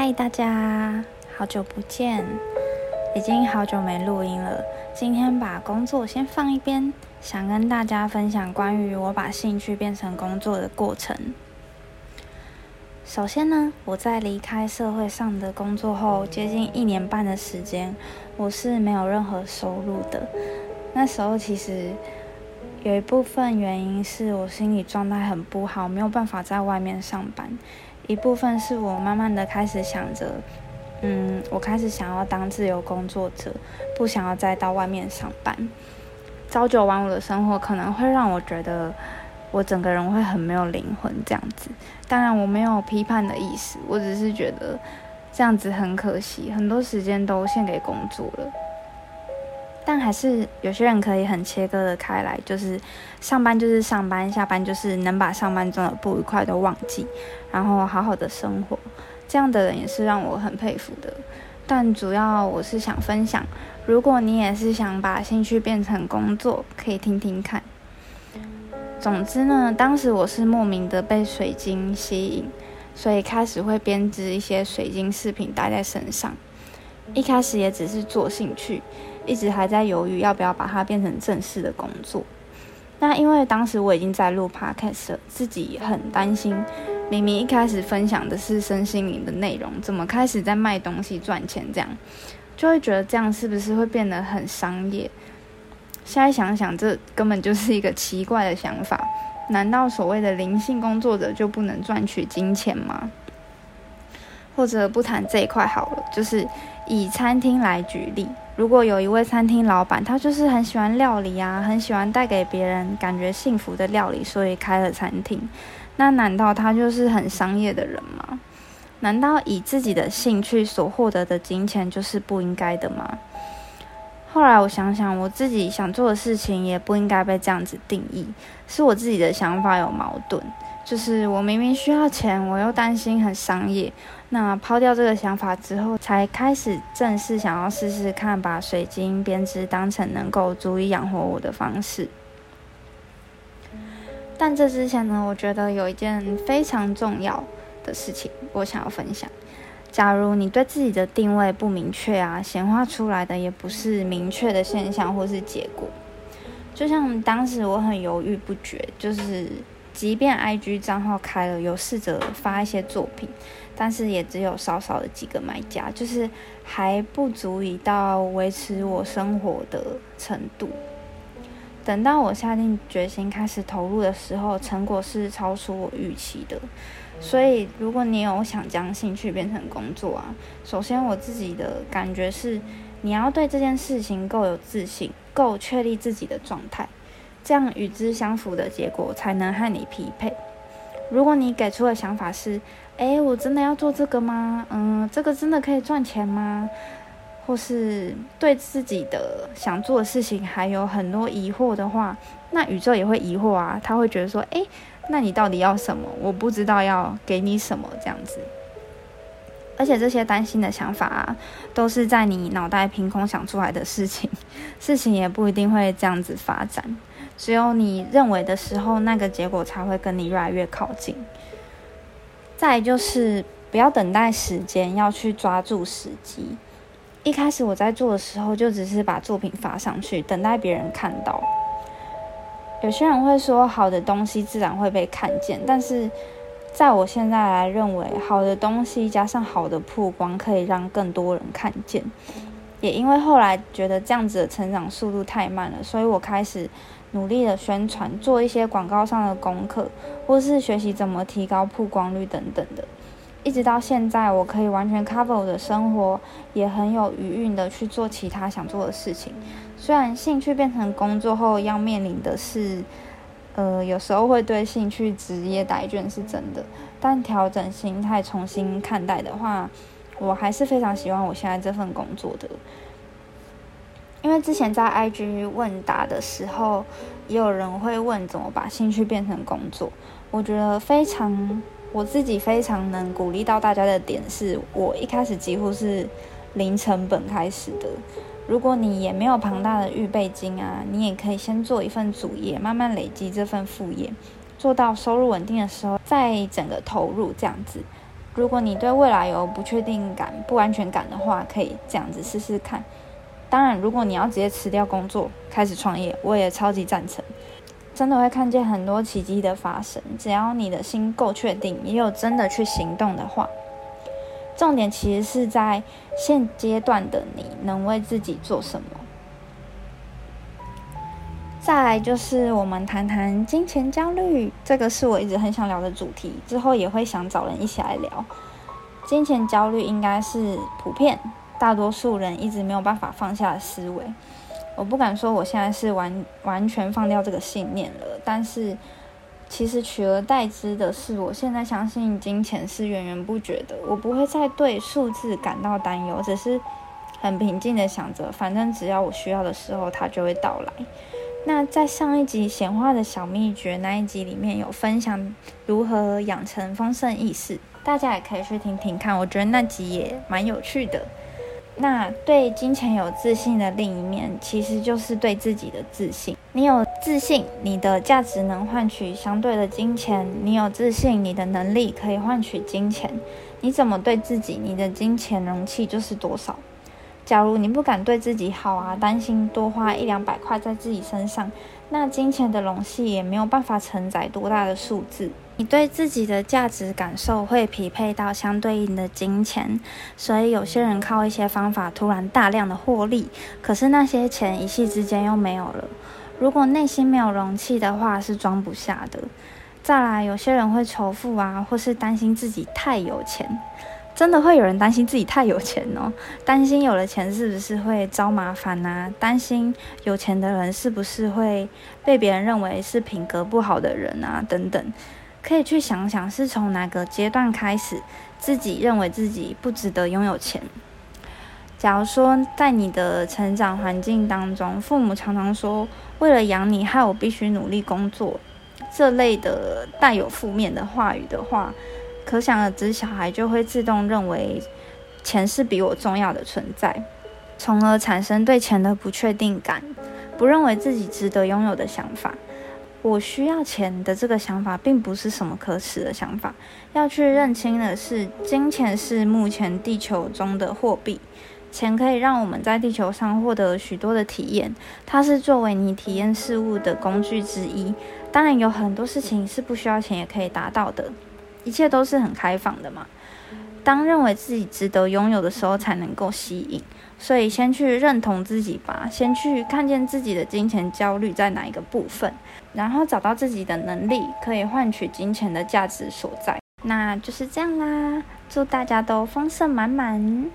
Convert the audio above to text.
嗨，大家，好久不见，已经好久没录音了。今天把工作先放一边，想跟大家分享关于我把兴趣变成工作的过程。首先呢，我在离开社会上的工作后，接近一年半的时间，我是没有任何收入的。那时候其实有一部分原因是我心理状态很不好，没有办法在外面上班。一部分是我慢慢的开始想着，嗯，我开始想要当自由工作者，不想要再到外面上班。朝九晚五的生活可能会让我觉得我整个人会很没有灵魂这样子。当然我没有批判的意思，我只是觉得这样子很可惜，很多时间都献给工作了。但还是有些人可以很切割的开来，就是上班就是上班，下班就是能把上班中的不愉快都忘记，然后好好的生活。这样的人也是让我很佩服的。但主要我是想分享，如果你也是想把兴趣变成工作，可以听听看。总之呢，当时我是莫名的被水晶吸引，所以开始会编织一些水晶饰品戴在身上。一开始也只是做兴趣。一直还在犹豫要不要把它变成正式的工作。那因为当时我已经在录 podcast 了，自己很担心，明明一开始分享的是身心灵的内容，怎么开始在卖东西赚钱？这样就会觉得这样是不是会变得很商业？现在想想，这根本就是一个奇怪的想法。难道所谓的灵性工作者就不能赚取金钱吗？或者不谈这一块好了，就是以餐厅来举例。如果有一位餐厅老板，他就是很喜欢料理啊，很喜欢带给别人感觉幸福的料理，所以开了餐厅。那难道他就是很商业的人吗？难道以自己的兴趣所获得的金钱就是不应该的吗？后来我想想，我自己想做的事情也不应该被这样子定义，是我自己的想法有矛盾。就是我明明需要钱，我又担心很商业。那抛掉这个想法之后，才开始正式想要试试看，把水晶编织当成能够足以养活我的方式。但这之前呢，我觉得有一件非常重要的事情，我想要分享。假如你对自己的定位不明确啊，显化出来的也不是明确的现象或是结果。就像当时我很犹豫不决，就是即便 IG 账号开了，有试着发一些作品。但是也只有少少的几个买家，就是还不足以到维持我生活的程度。等到我下定决心开始投入的时候，成果是超出我预期的。所以，如果你有想将兴趣变成工作啊，首先我自己的感觉是，你要对这件事情够有自信，够确立自己的状态，这样与之相符的结果才能和你匹配。如果你给出的想法是，哎，我真的要做这个吗？嗯，这个真的可以赚钱吗？或是对自己的想做的事情还有很多疑惑的话，那宇宙也会疑惑啊。他会觉得说，哎，那你到底要什么？我不知道要给你什么这样子。而且这些担心的想法啊，都是在你脑袋凭空想出来的事情，事情也不一定会这样子发展。只有你认为的时候，那个结果才会跟你越来越靠近。再就是不要等待时间，要去抓住时机。一开始我在做的时候，就只是把作品发上去，等待别人看到。有些人会说，好的东西自然会被看见，但是在我现在来认为，好的东西加上好的曝光，可以让更多人看见。也因为后来觉得这样子的成长速度太慢了，所以我开始努力的宣传，做一些广告上的功课，或是学习怎么提高曝光率等等的。一直到现在，我可以完全 cover 我的生活，也很有余韵的去做其他想做的事情。虽然兴趣变成工作后要面临的是，呃，有时候会对兴趣职业答卷是真的，但调整心态，重新看待的话。我还是非常喜欢我现在这份工作的，因为之前在 IG 问答的时候，也有人会问怎么把兴趣变成工作。我觉得非常，我自己非常能鼓励到大家的点是，我一开始几乎是零成本开始的。如果你也没有庞大的预备金啊，你也可以先做一份主业，慢慢累积这份副业，做到收入稳定的时候，再整个投入这样子。如果你对未来有不确定感、不安全感的话，可以这样子试试看。当然，如果你要直接辞掉工作开始创业，我也超级赞成。真的会看见很多奇迹的发生，只要你的心够确定，也有真的去行动的话。重点其实是在现阶段的你能为自己做什么。再来就是我们谈谈金钱焦虑，这个是我一直很想聊的主题，之后也会想找人一起来聊。金钱焦虑应该是普遍大多数人一直没有办法放下的思维。我不敢说我现在是完完全放掉这个信念了，但是其实取而代之的是，我现在相信金钱是源源不绝的。我不会再对数字感到担忧，只是很平静的想着，反正只要我需要的时候，它就会到来。那在上一集显化的小秘诀那一集里面有分享如何养成丰盛意识，大家也可以去听听看，我觉得那集也蛮有趣的。那对金钱有自信的另一面，其实就是对自己的自信。你有自信，你的价值能换取相对的金钱；你有自信，你的能力可以换取金钱。你怎么对自己，你的金钱容器就是多少。假如你不敢对自己好啊，担心多花一两百块在自己身上，那金钱的容器也没有办法承载多大的数字。你对自己的价值感受会匹配到相对应的金钱，所以有些人靠一些方法突然大量的获利，可是那些钱一夕之间又没有了。如果内心没有容器的话，是装不下的。再来，有些人会仇富啊，或是担心自己太有钱，真的会有人担心自己太有钱哦，担心有了钱是不是会招麻烦啊？担心有钱的人是不是会被别人认为是品格不好的人啊？等等。可以去想想，是从哪个阶段开始，自己认为自己不值得拥有钱。假如说在你的成长环境当中，父母常常说为了养你，害我必须努力工作，这类的带有负面的话语的话，可想而知，小孩就会自动认为钱是比我重要的存在，从而产生对钱的不确定感，不认为自己值得拥有的想法。我需要钱的这个想法，并不是什么可耻的想法。要去认清的是，金钱是目前地球中的货币，钱可以让我们在地球上获得许多的体验，它是作为你体验事物的工具之一。当然，有很多事情是不需要钱也可以达到的，一切都是很开放的嘛。当认为自己值得拥有的时候，才能够吸引。所以，先去认同自己吧，先去看见自己的金钱焦虑在哪一个部分，然后找到自己的能力可以换取金钱的价值所在。那就是这样啦，祝大家都丰盛满满。